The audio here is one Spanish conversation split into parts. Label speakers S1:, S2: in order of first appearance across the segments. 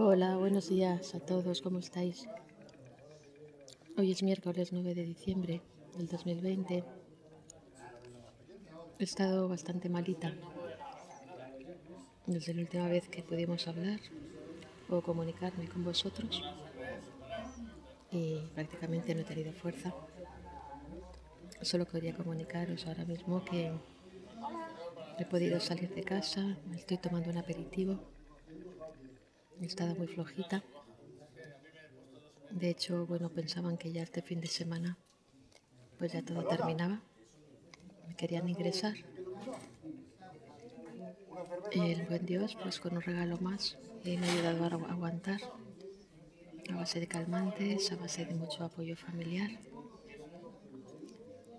S1: Hola, buenos días a todos, ¿cómo estáis? Hoy es miércoles 9 de diciembre del 2020. He estado bastante malita desde la última vez que pudimos hablar o comunicarme con vosotros y prácticamente no he tenido fuerza. Solo quería comunicaros ahora mismo que he podido salir de casa, estoy tomando un aperitivo He estado muy flojita. De hecho, bueno, pensaban que ya este fin de semana pues ya todo terminaba. Me querían ingresar. Y el buen Dios, pues con un regalo más, me ha ayudado a aguantar a base de calmantes, a base de mucho apoyo familiar.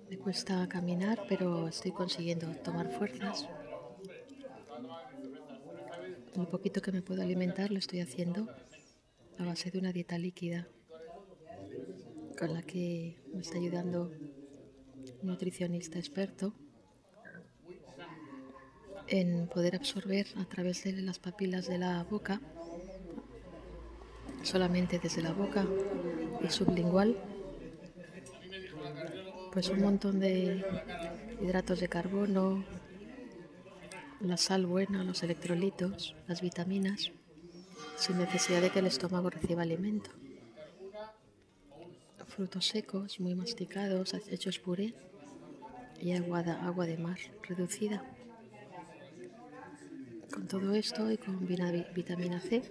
S1: Me cuesta caminar, pero estoy consiguiendo tomar fuerzas el poquito que me puedo alimentar lo estoy haciendo a base de una dieta líquida con la que me está ayudando un nutricionista experto en poder absorber a través de las papilas de la boca, solamente desde la boca y sublingual, pues un montón de hidratos de carbono, la sal buena, los electrolitos, las vitaminas, sin necesidad de que el estómago reciba alimento. Frutos secos, muy masticados, hechos puré y agua de, agua de mar reducida. Con todo esto y con vitamina C,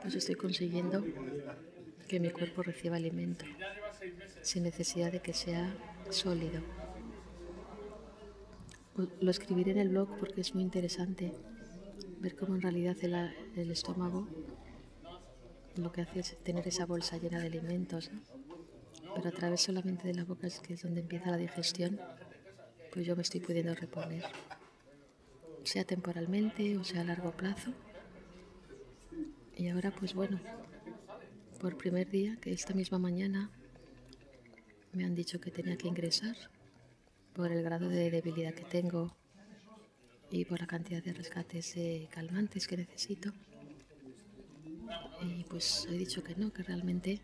S1: pues estoy consiguiendo que mi cuerpo reciba alimento, sin necesidad de que sea sólido. Lo escribiré en el blog porque es muy interesante ver cómo en realidad el, estómago lo que hace es tener esa bolsa llena de alimentos, pero a través solamente de la boca es que es donde empieza la digestión, pues yo me estoy pudiendo reponer, sea temporalmente o sea a largo plazo. Y ahora pues bueno, por primer día, que esta misma mañana me han dicho que tenía que ingresar, por el grado de debilidad que tengo y por la cantidad de rescates calmantes que necesito. Y pues he dicho que no, que realmente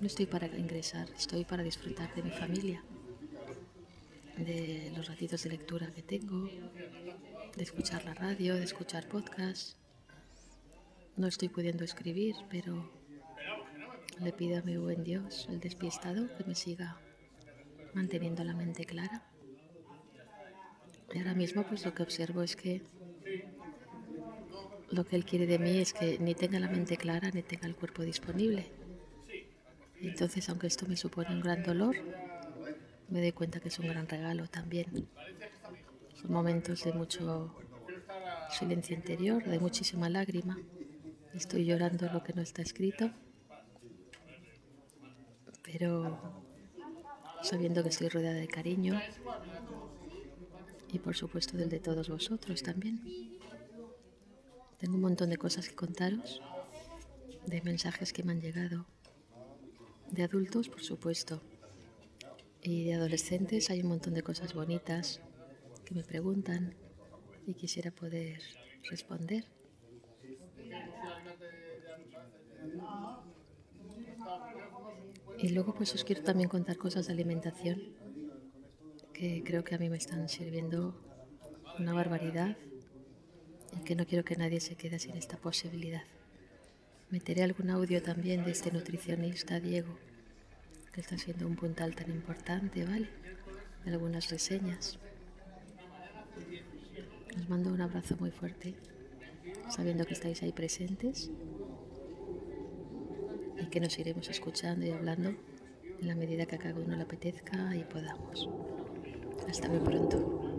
S1: no estoy para ingresar, estoy para disfrutar de mi familia, de los ratitos de lectura que tengo, de escuchar la radio, de escuchar podcasts. No estoy pudiendo escribir, pero le pido a mi buen Dios, el despistado, que me siga manteniendo la mente clara y ahora mismo pues lo que observo es que lo que él quiere de mí es que ni tenga la mente clara ni tenga el cuerpo disponible. Entonces, aunque esto me supone un gran dolor, me doy cuenta que es un gran regalo también. Son momentos de mucho silencio interior, de muchísima lágrima. Estoy llorando lo que no está escrito, pero sabiendo que estoy rodeada de cariño, y por supuesto del de todos vosotros también. Tengo un montón de cosas que contaros, de mensajes que me han llegado, de adultos por supuesto, y de adolescentes hay un montón de cosas bonitas que me preguntan y quisiera poder responder. Y luego pues os quiero también contar cosas de alimentación creo que a mí me están sirviendo una barbaridad y que no quiero que nadie se quede sin esta posibilidad. Meteré algún audio también de este nutricionista Diego, que está siendo un puntal tan importante, ¿vale? algunas reseñas. Os mando un abrazo muy fuerte, sabiendo que estáis ahí presentes y que nos iremos escuchando y hablando en la medida que a cada uno le apetezca y podamos. Hasta muy pronto.